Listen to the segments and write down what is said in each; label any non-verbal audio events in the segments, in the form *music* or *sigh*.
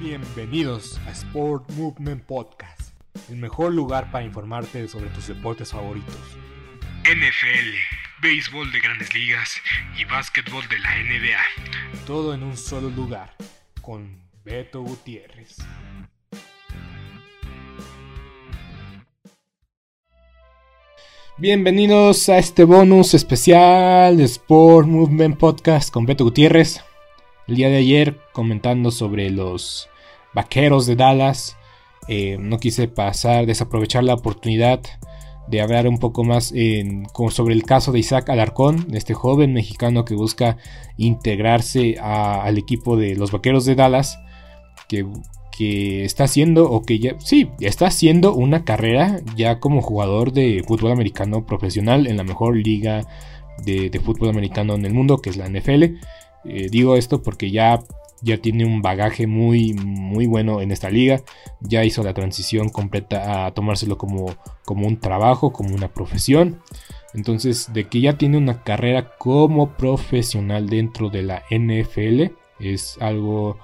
Bienvenidos a Sport Movement Podcast, el mejor lugar para informarte sobre tus deportes favoritos. NFL, béisbol de grandes ligas y básquetbol de la NBA. Todo en un solo lugar, con Beto Gutiérrez. Bienvenidos a este bonus especial de Sport Movement Podcast con Beto Gutiérrez el día de ayer comentando sobre los vaqueros de Dallas. Eh, no quise pasar, desaprovechar la oportunidad de hablar un poco más sobre el caso de Isaac Alarcón, este joven mexicano que busca integrarse al equipo de los vaqueros de Dallas, que, está haciendo, o que ya, sí, está haciendo una carrera ya como jugador de fútbol americano profesional en la mejor liga de, fútbol americano en el mundo, que es la NFL. Eh, digo esto porque ya, ya tiene un bagaje muy, muy bueno en esta liga. Ya hizo la transición completa a tomárselo como, como un trabajo, como una profesión. Entonces, de que ya tiene una carrera como profesional dentro de la NFL, es algo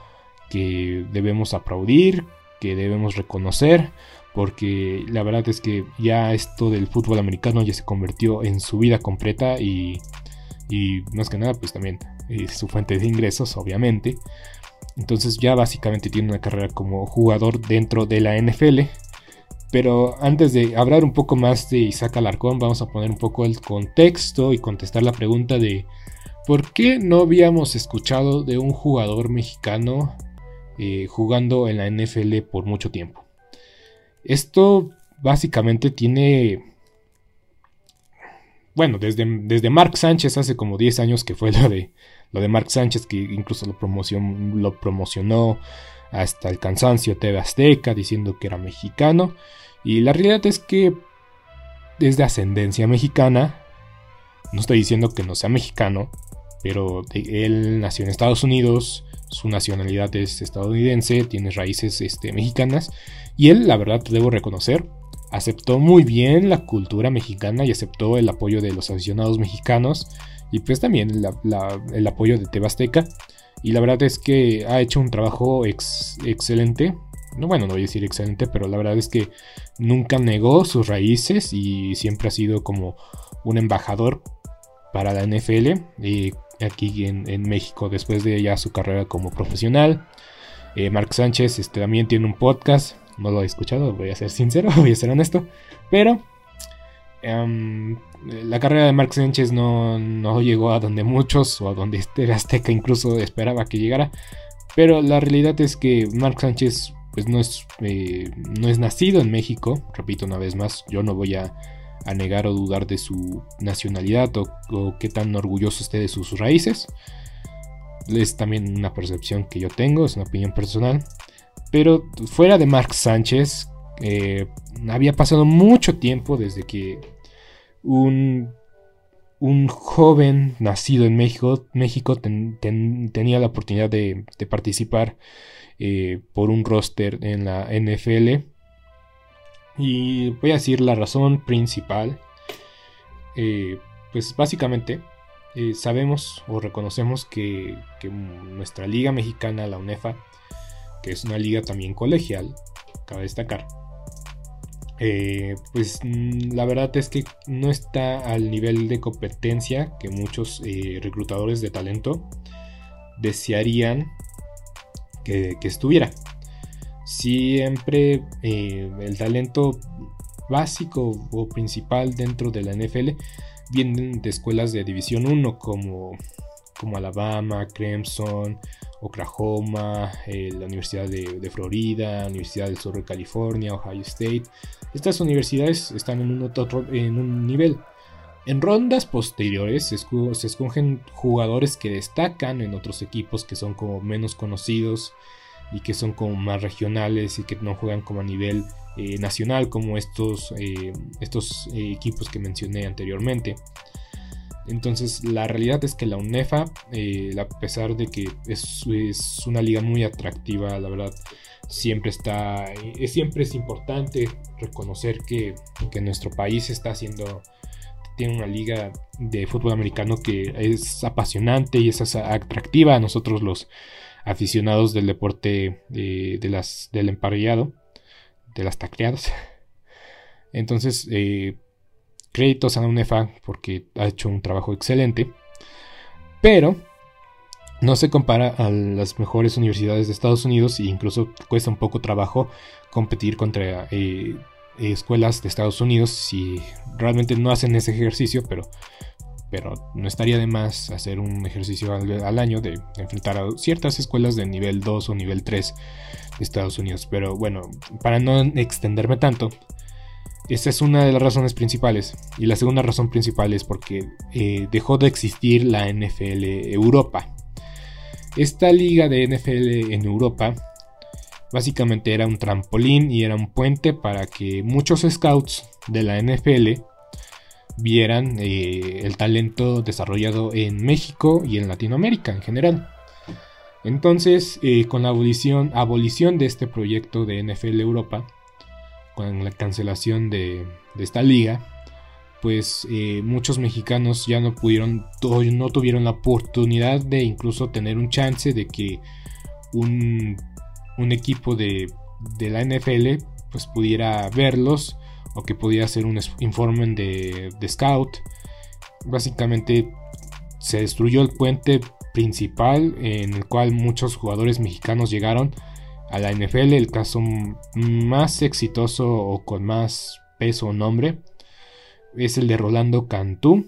que debemos aplaudir, que debemos reconocer, porque la verdad es que ya esto del fútbol americano ya se convirtió en su vida completa y, y más que nada, pues también su fuente de ingresos, obviamente. Entonces ya básicamente tiene una carrera como jugador dentro de la NFL. Pero antes de hablar un poco más de Isaac Alarcón, vamos a poner un poco el contexto y contestar la pregunta de ¿por qué no habíamos escuchado de un jugador mexicano eh, jugando en la NFL por mucho tiempo? Esto básicamente tiene bueno, desde, desde Mark Sánchez hace como 10 años que fue *laughs* lo de, lo de Mark Sánchez, que incluso lo, promocionó hasta el cansancio TV Azteca diciendo que era mexicano. Y la realidad es que es de ascendencia mexicana. No estoy diciendo que no sea mexicano, pero él nació en Estados Unidos, su nacionalidad es estadounidense, tiene raíces este, mexicanas. Y él, la verdad, debo reconocer, aceptó muy bien la cultura mexicana y aceptó el apoyo de los aficionados mexicanos y pues también el apoyo de Tebasteca. Y la verdad es que ha hecho un trabajo excelente. No, bueno, no voy a decir excelente, pero la verdad es que nunca negó sus raíces y siempre ha sido como un embajador para la NFL y aquí en, México después de ya su carrera como profesional. Eh, Mark Sánchez este, también tiene un podcast no lo he escuchado, voy a ser sincero, *laughs* voy a ser honesto. Pero em, la carrera de Mark Sánchez no, llegó a donde muchos o a donde este Azteca incluso esperaba que llegara. Pero la realidad es que Mark Sánchez pues no es, eh, no es nacido en México. Repito una vez más, yo no voy a, negar o dudar de su nacionalidad o, o qué tan orgulloso esté de sus raíces. Es también una percepción que yo tengo, es una opinión personal. Pero fuera de Mark Sánchez, eh, había pasado mucho tiempo desde que un, un joven nacido en México, México tenía la oportunidad de, participar eh, por un roster en la NFL. Y voy a decir la razón principal. Eh, pues básicamente sabemos o reconocemos que, que, nuestra liga mexicana, la UNEFA, que es una liga también colegial, cabe destacar. Eh, pues mm, la verdad es que no está al nivel de competencia que muchos eh, reclutadores de talento desearían que, estuviera. Siempre eh, el talento básico o principal dentro de la NFL vienen de escuelas de División 1 como, como Alabama, Clemson, Oklahoma, eh, la Universidad de, Florida, Universidad del Sur de California, Ohio State. Estas universidades están en un, en un nivel. En rondas posteriores se, escogen jugadores que destacan en otros equipos que son como menos conocidos y que son como más regionales y que no juegan como a nivel eh, nacional como estos, eh, estos equipos que mencioné anteriormente. Entonces la realidad es que la UNEFA, a pesar de que es, es, una liga muy atractiva, la verdad, siempre está, siempre es importante reconocer que, que nuestro país está haciendo, tiene una liga de fútbol americano que es apasionante y es atractiva a nosotros los aficionados del deporte de las, del emparrillado de las tacleadas. *laughs* Entonces, eh, créditos a la UNEFA porque ha hecho un trabajo excelente. Pero no se compara a las mejores universidades de Estados Unidos e incluso cuesta un poco trabajo competir contra eh, escuelas de Estados Unidos si realmente no hacen ese ejercicio, pero, pero no estaría de más hacer un ejercicio al, año de enfrentar a ciertas escuelas de nivel 2 o nivel 3 de Estados Unidos. Pero bueno, para no extenderme tanto, esta es una de las razones principales. Y la segunda razón principal es porque eh, dejó de existir la NFL Europa. Esta liga de NFL en Europa básicamente era un trampolín y era un puente para que muchos scouts de la NFL vieran eh, el talento desarrollado en México y en Latinoamérica en general. Entonces, eh, con la abolición, abolición de este proyecto de NFL Europa, con la cancelación de, esta liga, pues eh, muchos mexicanos ya no pudieron, no tuvieron la oportunidad de incluso tener un chance de que un, equipo de, la NFL pues pudiera verlos o que pudiera hacer un informe de scout. Básicamente se destruyó el puente principal en el cual muchos jugadores mexicanos llegaron a la NFL. El caso más exitoso o con más peso o nombre es el de Rolando Cantú,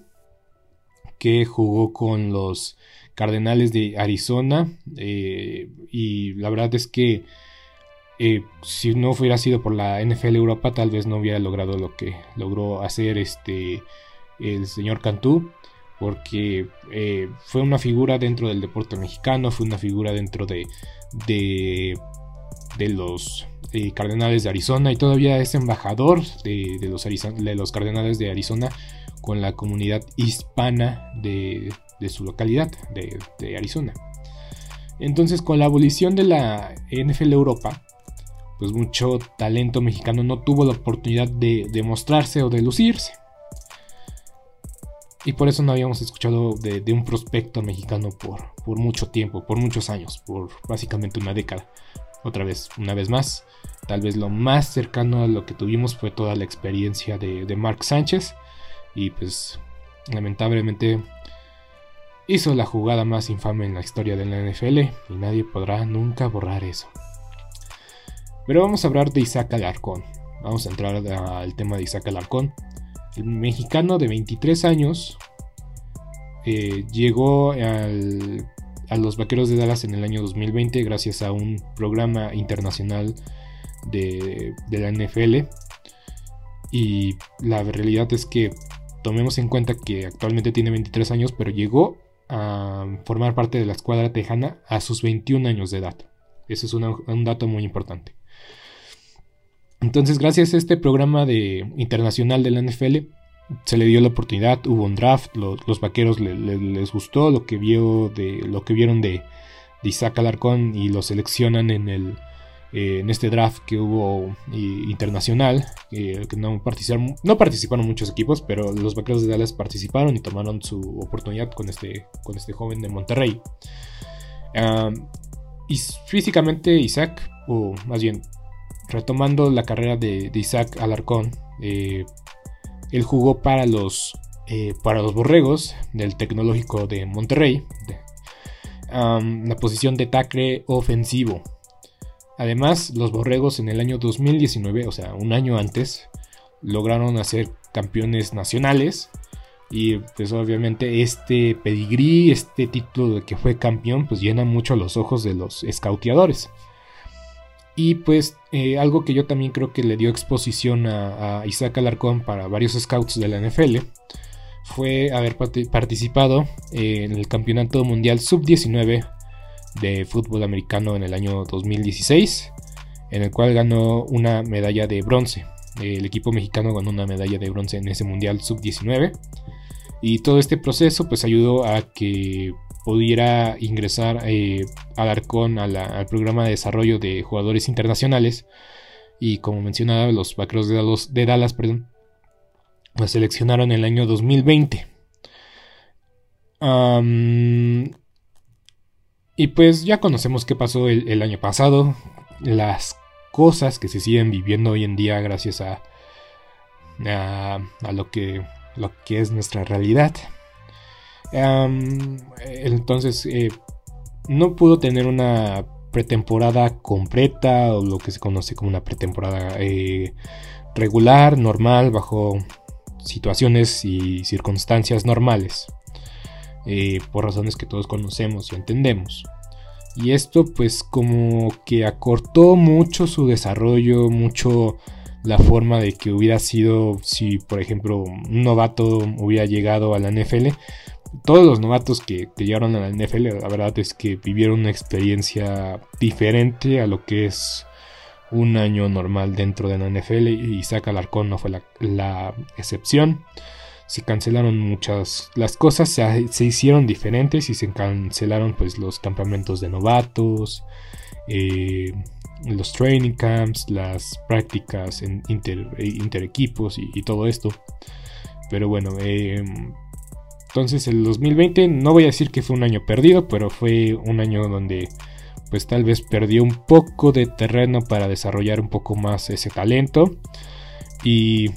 que jugó con los Cardenales de Arizona. Eh, y la verdad es que eh, si no hubiera sido por la NFL Europa, tal vez no hubiera logrado lo que logró hacer este el señor Cantú porque eh, fue una figura dentro del deporte mexicano, fue una figura dentro de, de, los eh, Cardenales de Arizona y todavía es embajador de, los, de los Cardenales de Arizona con la comunidad hispana de, su localidad, de, Arizona. Entonces con la abolición de la NFL Europa, pues mucho talento mexicano no tuvo la oportunidad de demostrarse o de lucirse. Y por eso no habíamos escuchado de, un prospecto mexicano por, por, mucho tiempo, por muchos años, por básicamente una década. Otra vez, una vez más, tal vez lo más cercano a lo que tuvimos fue toda la experiencia de, de Mark Sánchez. Y pues, lamentablemente, hizo la jugada más infame en la historia de la NFL y nadie podrá nunca borrar eso. Pero vamos a hablar de Isaac Alarcón. Vamos a entrar al tema de Isaac Alarcón. El mexicano de 23 años eh, llegó a los Vaqueros de Dallas en el año 2020 gracias a un programa internacional de, la NFL. Y la realidad es que tomemos en cuenta que actualmente tiene 23 años, pero llegó a formar parte de la escuadra tejana a sus 21 años de edad. Ese es un dato muy importante. Entonces, gracias a este programa de, internacional de la NFL, se le dio la oportunidad, hubo un draft, los vaqueros les gustó lo que vio de lo que vieron de, Isaac Alarcón y lo seleccionan en el eh, en este draft que hubo internacional, que no participaron, no participaron muchos equipos, pero los vaqueros de Dallas participaron y tomaron su oportunidad con este, con este joven de Monterrey. y físicamente Isaac, o más bien retomando la carrera de, Isaac Alarcón, eh, él jugó para los, eh, para los Borregos del Tecnológico de Monterrey. la posición de tackle ofensivo. Además, los Borregos en el año 2019, o sea, un año antes, lograron hacer campeones nacionales. Y pues obviamente este pedigrí, este título de que fue campeón, pues llena mucho los ojos de los scouteadores. Y pues eh, algo que yo también creo que le dio exposición a, a, Isaac Alarcón para varios scouts de la NFL fue haber participado en el Campeonato Mundial Sub-19 de fútbol americano en el año 2016, en el cual ganó una medalla de bronce. El equipo mexicano ganó una medalla de bronce en ese Mundial Sub-19. Y todo este proceso pues ayudó a que pudiera ingresar eh, Alarcón al programa de desarrollo de jugadores internacionales. Y como mencionaba, los vaqueros de Dallas, de perdón, la seleccionaron en el año 2020. y pues ya conocemos qué pasó el, año pasado, las cosas que se siguen viviendo hoy en día gracias a, a, lo, que, lo que es nuestra realidad. Entonces, eh, no pudo tener una pretemporada completa o lo que se conoce como una pretemporada eh, regular, normal, bajo situaciones y circunstancias normales, eh, por razones que todos conocemos y entendemos. Y esto pues como que acortó mucho su desarrollo, mucho la forma de que hubiera sido si por ejemplo un novato hubiera llegado a la NFL. Todos los novatos que, llegaron a la NFL la verdad es que vivieron una experiencia diferente a lo que es un año normal dentro de la NFL y Isaac Alarcón no fue la, excepción. Se cancelaron muchas las cosas, se, hicieron diferentes y se cancelaron pues los campamentos de novatos, eh, los training camps, las prácticas en inter, equipos y, todo esto. Pero bueno, eh, entonces el 2020 no voy a decir que fue un año perdido, pero fue un año donde pues tal vez perdió un poco de terreno para desarrollar un poco más ese talento. Y,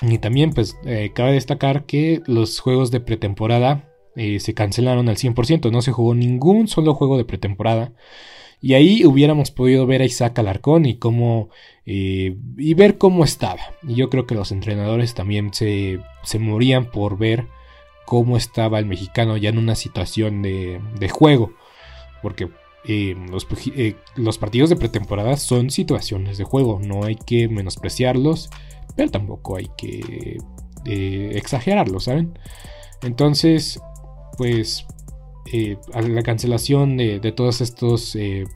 y también pues eh, cabe destacar que los juegos de pretemporada eh, se cancelaron al 100%, no se jugó ningún solo juego de pretemporada. Y ahí hubiéramos podido ver a Isaac Alarcón y cómo eh, y ver cómo estaba. Y yo creo que los entrenadores también se, se morían por ver cómo estaba el mexicano ya en una situación de, de juego. Porque eh, eh, los, partidos de pretemporada son situaciones de juego, no hay que menospreciarlos, pero tampoco hay que eh, exagerarlos, ¿saben? Entonces, pues, la cancelación de, todos estos, de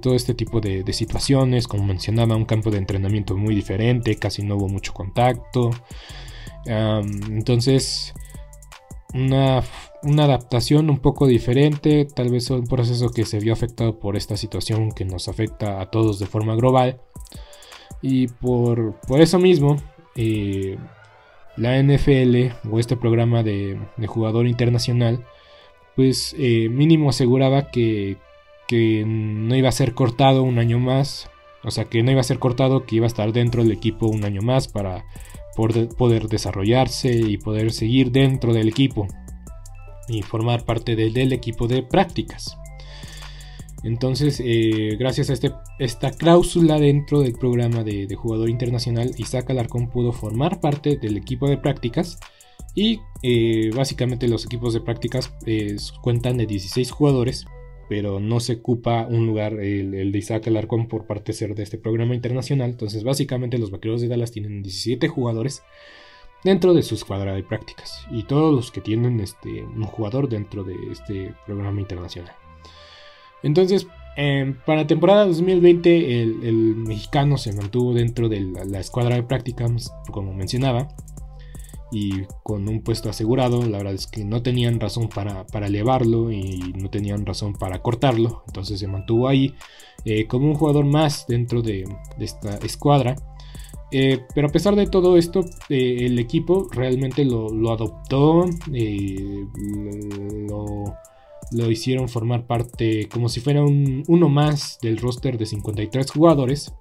todo este tipo de, situaciones, como mencionaba, un campo de entrenamiento muy diferente, casi no hubo mucho contacto. entonces, una, adaptación un poco diferente, tal vez un proceso que se vio afectado por esta situación que nos afecta a todos de forma global. Y por, eso mismo, eh, la NFL o este programa de, jugador internacional, pues eh, mínimo aseguraba que, que no iba a ser cortado un año más. O sea, que no iba a ser cortado, que iba a estar dentro del equipo un año más para poder desarrollarse y poder seguir dentro del equipo y formar parte del equipo de prácticas. Entonces, eh, gracias a este, esta cláusula dentro del programa de, jugador internacional, Isaac Alarcón pudo formar parte del equipo de prácticas. Y eh, básicamente los equipos de prácticas eh, cuentan de 16 jugadores pero no se ocupa un lugar el, de Isaac Alarcón por parte ser de este programa internacional. Entonces, básicamente, los vaqueros de Dallas tienen 17 jugadores dentro de su escuadra de prácticas y todos los que tienen este, un jugador dentro de este programa internacional. Entonces, eh, para temporada 2020, el, mexicano se mantuvo dentro de la escuadra de prácticas, como mencionaba y con un puesto asegurado, la verdad es que no tenían razón para, elevarlo y no tenían razón para cortarlo, entonces se mantuvo ahí eh, como un jugador más dentro de, esta escuadra. Eh, pero a pesar de todo esto, eh, el equipo realmente lo, adoptó, lo, lo, hicieron formar parte como si fuera un, uno más del roster de 53 jugadores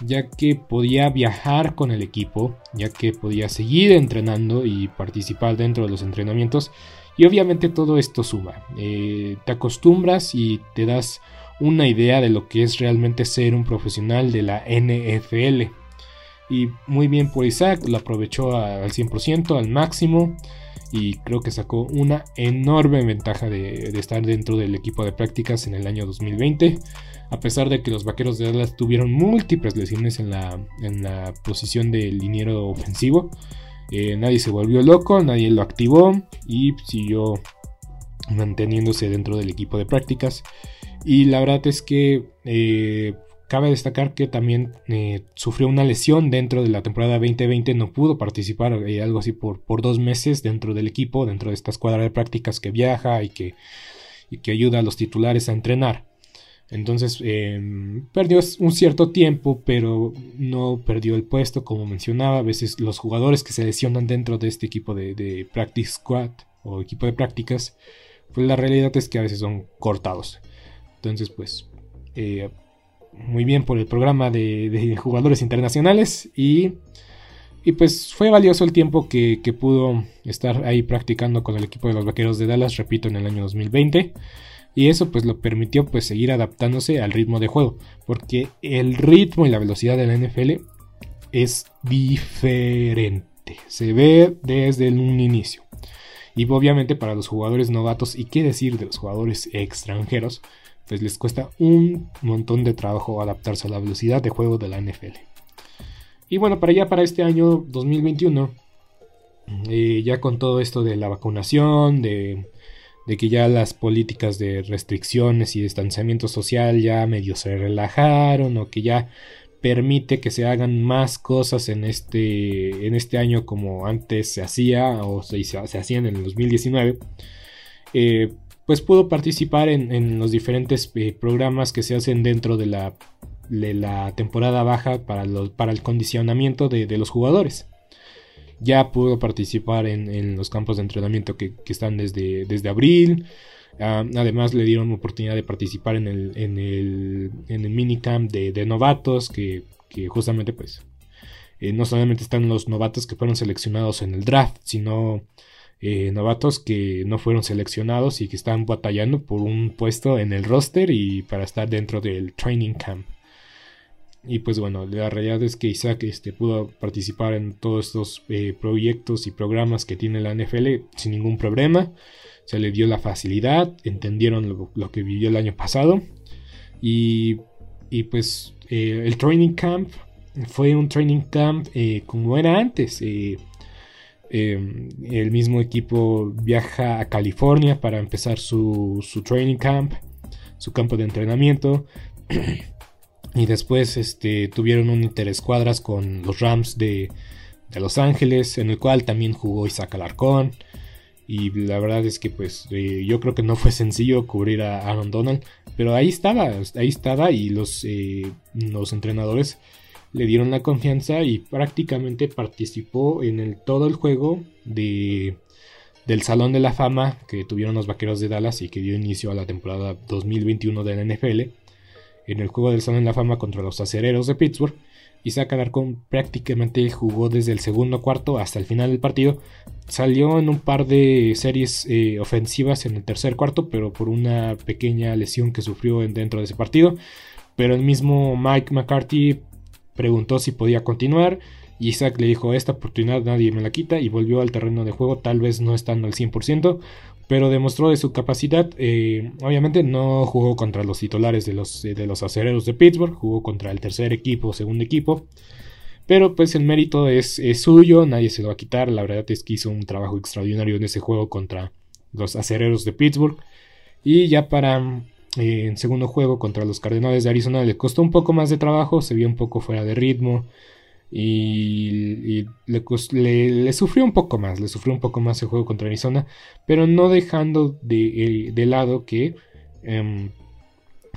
ya que podía viajar con el equipo, ya que podía seguir entrenando y participar dentro de los entrenamientos Y obviamente todo esto suma. Eh, te acostumbras y te das una idea de lo que es realmente ser un profesional de la NFL. Y muy bien por Isaac, lo aprovechó al 100%, al máximo. Y creo que sacó una enorme ventaja de, estar dentro del equipo de prácticas en el año 2020. A pesar de que los vaqueros de Dallas tuvieron múltiples lesiones en la, en la posición del liniero ofensivo. Eh, nadie se volvió loco, nadie lo activó y siguió manteniéndose dentro del equipo de prácticas. Y la verdad es que eh, Cabe destacar que también eh, sufrió una lesión dentro de la temporada 2020, no pudo participar eh, algo así por, por, dos meses dentro del equipo, dentro de esta escuadra de prácticas que viaja y que, que ayuda a los titulares a entrenar. Entonces em, perdió un cierto tiempo, pero no perdió el puesto, como mencionaba. A veces los jugadores que se lesionan dentro de este equipo de, de Practice Squad o equipo de prácticas, pues la realidad es que a veces son cortados. Entonces, pues eh, muy bien por el programa de, jugadores internacionales y, y, pues fue valioso el tiempo que, pudo estar ahí practicando con el equipo de los Vaqueros de Dallas, repito, en el año 2020. Y eso pues lo permitió pues seguir adaptándose al ritmo de juego, porque el ritmo y la velocidad de la NFL es diferente, se ve desde un inicio. Y obviamente para los jugadores novatos, y qué decir de los jugadores extranjeros, pues les cuesta un montón de trabajo adaptarse a la velocidad de juego de la NFL. Y bueno, para ya para este año 2021, eh, ya con todo esto de la vacunación, de, que ya las políticas de restricciones y distanciamiento social ya medio se relajaron o que ya permite que se hagan más cosas en este, en este año como antes se hacía o se, hacían en el 2019. Eh, pues pudo participar en, los diferentes eh, programas que se hacen dentro de la, la temporada baja para, para el condicionamiento de, los jugadores. Ya pudo participar en, los campos de entrenamiento que, están desde, desde abril. Ah, además le dieron oportunidad de participar en el, en el, en el minicamp de, de novatos que, justamente pues eh, no solamente están los novatos que fueron seleccionados en el draft, sino eh, novatos que no fueron seleccionados y que están batallando por un puesto en el roster y para estar dentro del training camp. Y pues bueno, la realidad es que Isaac este, pudo participar en todos estos eh, proyectos y programas que tiene la NFL sin ningún problema. Se le dio la facilidad, entendieron lo, que vivió el año pasado. Y, y pues eh, el training camp fue un training camp como era antes. Em, el mismo equipo viaja a California para empezar su, training camp, su campo de entrenamiento. *clears throat* y después este, tuvieron un interescuadras con los Rams de, Los Ángeles, en el cual también jugó Isaac Alarcón. Y la verdad es que pues eh, yo creo que no fue sencillo cubrir a Aaron Donald. Pero ahí estaba, ahí estaba y los, eh, los entrenadores le dieron la confianza y prácticamente participó en todo el juego de, del Salón de la Fama que tuvieron los Vaqueros de Dallas y que dio inicio a la temporada 2021 de la NFL. En el juego del Salón de la Fama contra los Acereros de Pittsburgh. Isaac Alarcón prácticamente jugó desde el segundo cuarto hasta el final del partido. Salió en un par de series eh, ofensivas en el tercer cuarto, pero por una pequeña lesión que sufrió dentro de ese partido. Pero el mismo Mike McCarthy preguntó si podía continuar. Y Isaac le dijo, esta oportunidad nadie me la quita y volvió al terreno de juego, tal vez no estando al 100%, pero demostró de su capacidad. Eh, obviamente no jugó contra los titulares de los, de los acereros de Pittsburgh, jugó contra el tercer equipo, segundo equipo. Pero pues el mérito es, suyo, nadie se lo va a quitar. La verdad es que hizo un trabajo extraordinario en ese juego contra los acereros de Pittsburgh. Y ya para en segundo juego contra los Cardenales de Arizona le costó un poco más de trabajo, se vio un poco fuera de ritmo y, le, sufrió un poco más, le sufrió un poco más el juego contra Arizona, pero no dejando de, lado que, em,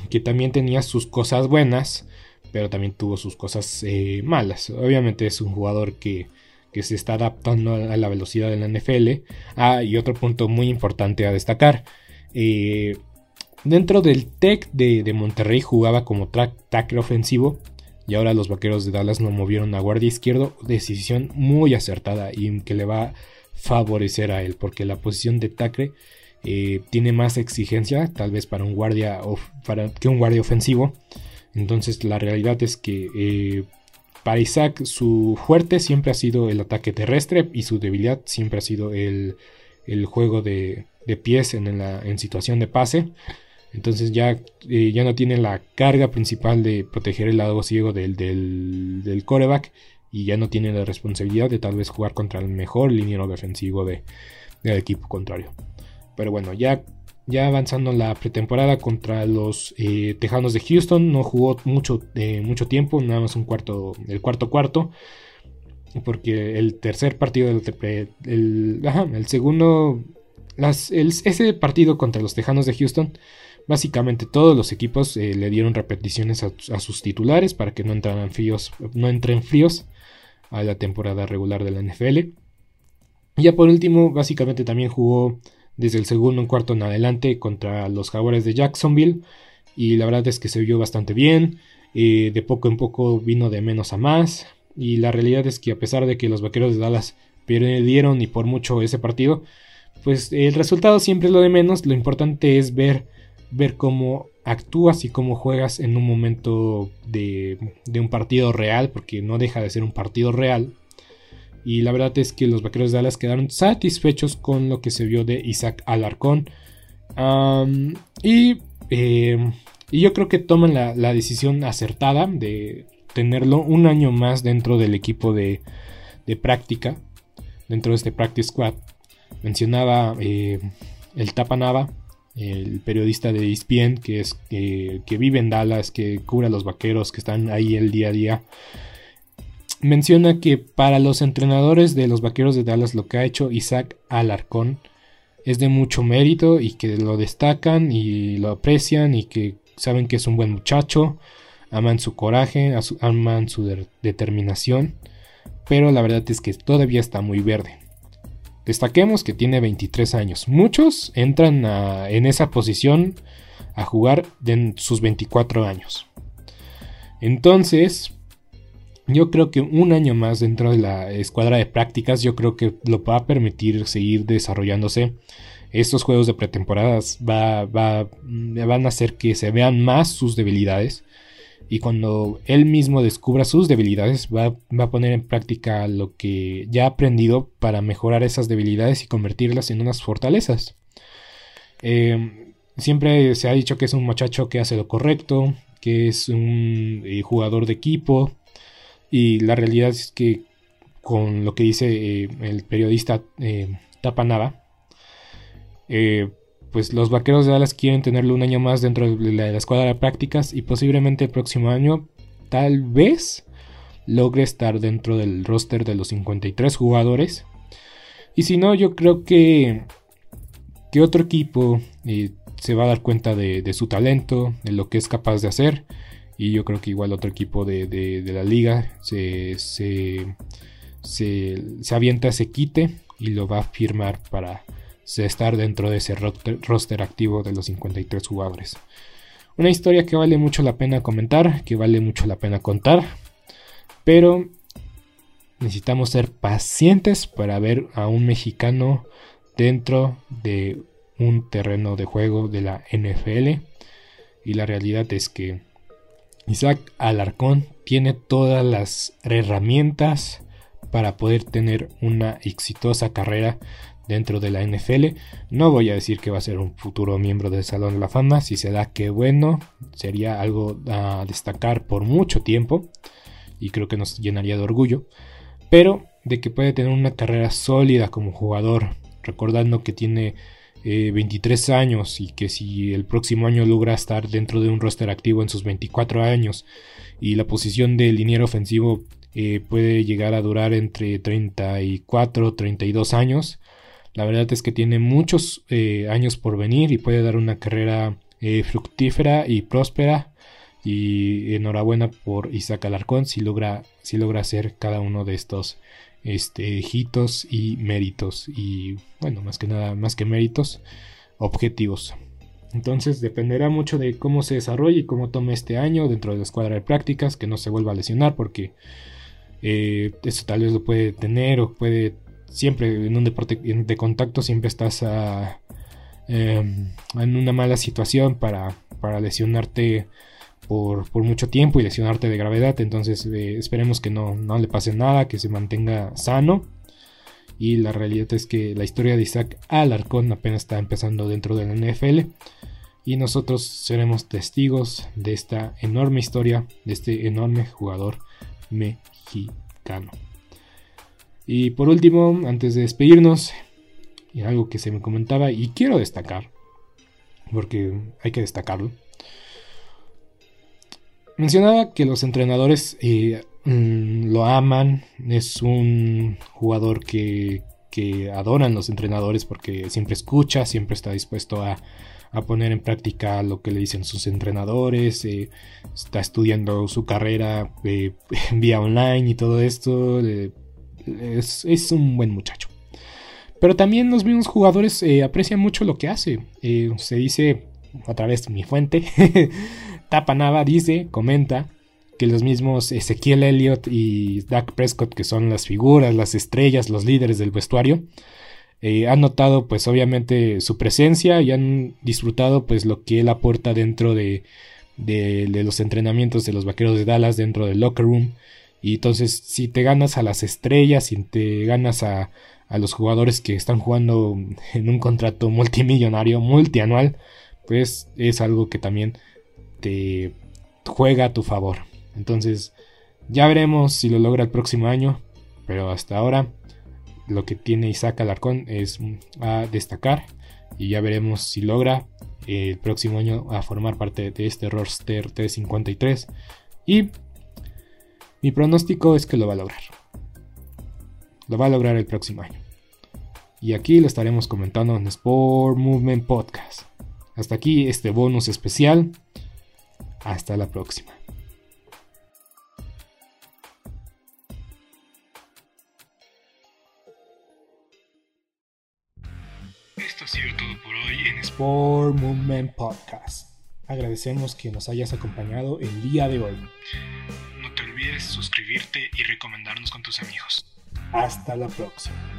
que también tenía sus cosas buenas, pero también tuvo sus cosas eh, malas. Obviamente es un jugador que, que se está adaptando a la velocidad de la NFL. Ah, y otro punto muy importante a destacar. Eh, Dentro del Tech de, Monterrey jugaba como tackle ofensivo y ahora los vaqueros de Dallas lo movieron a guardia izquierdo. Decisión muy acertada y que le va favorecer a él, porque la posición de tackle eh, tiene más exigencia, tal vez para un guardia para que un guardia ofensivo. Entonces la realidad es que eh, para Isaac su fuerte siempre ha sido el ataque terrestre y su debilidad siempre ha sido el, juego de, pies en, en, situación de pase. Entonces ya, eh, ya no tiene la carga principal de proteger el lado ciego del, del, coreback y ya no tiene la responsabilidad de tal vez jugar contra el mejor liniero defensivo de, del equipo contrario. Pero bueno, ya, ya avanzando la pretemporada contra los eh, Tejanos de Houston, no jugó mucho, eh, mucho tiempo, nada más un cuarto, el cuarto cuarto. Porque el tercer partido, el, el, segundo, las, ese partido contra los Tejanos de Houston, básicamente todos los equipos eh, le dieron repeticiones a, sus titulares para que no entraran fríos, no entren fríos a la temporada regular de la NFL. Y ya por último, básicamente también jugó desde el segundo cuarto en adelante contra los Jaguares de Jacksonville. Y la verdad es que se vio bastante bien. Eh, de poco en poco vino de menos a más. Y la realidad es que a pesar de que los Vaqueros de Dallas perdieron y por mucho ese partido, pues el resultado siempre es lo de menos. Lo importante es ver, ver cómo actúas y cómo juegas en un momento de, de un partido real, porque no deja de ser un partido real. Y la verdad es que los vaqueros de Dallas quedaron satisfechos con lo que se vio de Isaac Alarcón. y, eh, y, yo creo que toman la, decisión acertada de tenerlo un año más dentro del equipo de, práctica, dentro de este Practice Squad. Mencionaba eh, el Tapanava, el periodista de ESPN que, es, que vive en Dallas, que cubre a los vaqueros, que están ahí el día a día menciona que para los entrenadores de los Vaqueros de Dallas lo que ha hecho Isaac Alarcón es de mucho mérito y que lo destacan y lo aprecian y que saben que es un buen muchacho, aman su coraje, aman su determinación, pero la verdad es que todavía está muy verde. Destaquemos que tiene 23 años. Muchos entran en esa posición a jugar en sus 24 años. Entonces, yo creo que un año más dentro de la escuadra de prácticas, yo creo que lo va a permitir seguir desarrollándose. Estos juegos de pretemporadas va, van a hacer que se vean más sus debilidades. Y cuando él mismo descubra sus debilidades, va, a poner en práctica lo que ya ha aprendido para mejorar esas debilidades y convertirlas en unas fortalezas. Eh, siempre se ha dicho que es un muchacho que hace lo correcto, que es un eh, jugador de equipo, y la realidad es que con lo que dice eh, el periodista eh, Tapanava, eh, pues los vaqueros de Dallas quieren tenerlo un año más dentro de la, escuadra de prácticas y posiblemente el próximo año tal vez logre estar dentro del roster de los 53 jugadores. Y si no, yo creo que, que otro equipo se va a dar cuenta de, su talento, de lo que es capaz de hacer y yo creo que igual otro equipo de, la liga se, se, se, avienta ese quite y lo va a firmar para estar dentro de ese roster, activo de los 53 jugadores. Una historia que vale mucho la pena comentar, que vale mucho la pena contar, pero necesitamos ser pacientes para ver a un mexicano dentro de un terreno de juego de la NFL. Y la realidad es que Isaac Alarcón tiene todas las herramientas para poder tener una exitosa carrera dentro de la NFL. No voy a decir que va a ser un futuro miembro del Salón de la Fama. Si se da, que bueno. Sería algo a destacar por mucho tiempo. Y creo que nos llenaría de orgullo. Pero de que puede tener una carrera sólida como jugador. Recordando que tiene 23 eh, años y que si el próximo año logra estar dentro de un roster activo en sus 24 años y la posición de liniero ofensivo eh, puede llegar a durar entre 34 32 años la verdad es que tiene muchos eh, años por venir y puede dar una carrera fructífera y próspera y enhorabuena por Isaac Alarcón si logra, si logra hacer cada uno de estos este, hitos y méritos. Y bueno, más que nada, más que méritos, objetivos. Entonces dependerá mucho de cómo se desarrolle y cómo tome este año dentro de la escuadra de prácticas, que no se vuelva a lesionar porque eh, eso tal vez lo puede tener o puede siempre en un deporte de contacto siempre estás em, en una mala situación para, para lesionarte por, mucho tiempo y lesionarte de gravedad. Entonces eh, esperemos que no, no le pase nada, que se mantenga sano. Y la realidad es que la historia de Isaac Alarcón apenas está empezando dentro de la NFL. Y nosotros seremos testigos de esta enorme historia, de este enorme jugador mexicano. Y por último, antes de despedirnos, algo que se me comentaba y quiero destacar, porque hay que destacarlo. Mencionaba que los entrenadores eh, mm, lo aman, es un jugador que, que adoran los entrenadores porque siempre escucha, siempre está dispuesto a, poner en práctica lo que le dicen sus entrenadores, eh, está estudiando su carrera eh, *laughs* vía online y todo esto, es, un buen muchacho. Pero también los mismos jugadores eh, aprecian mucho lo que hace. Eh, se dice, a través de mi fuente, *laughs* Tapanava dice, comenta, que los mismos Ezequiel Elliott y Dak Prescott, que son las figuras, las estrellas, los líderes del vestuario, eh, han notado pues obviamente su presencia y han disfrutado pues lo que él aporta dentro de, de los entrenamientos de los vaqueros de Dallas, dentro del locker room. Y entonces, si te ganas a las estrellas, si te ganas a, a los jugadores que están jugando en un contrato multimillonario, multianual, pues es algo que también te juega a tu favor. Entonces, ya veremos si lo logra el próximo año, pero hasta ahora lo que tiene Isaac Alarcón es a destacar y ya veremos si logra el próximo año a formar parte de este roster T53 y mi pronóstico es que lo va a lograr. Lo va a lograr el próximo año. Y aquí lo estaremos comentando en Sport Movement Podcast. Hasta aquí este bonus especial. Hasta la próxima. Esto ha sido todo por hoy en Sport Movement Podcast. Agradecemos que nos hayas acompañado el día de hoy suscribirte y recomendarnos con tus amigos. Hasta la próxima.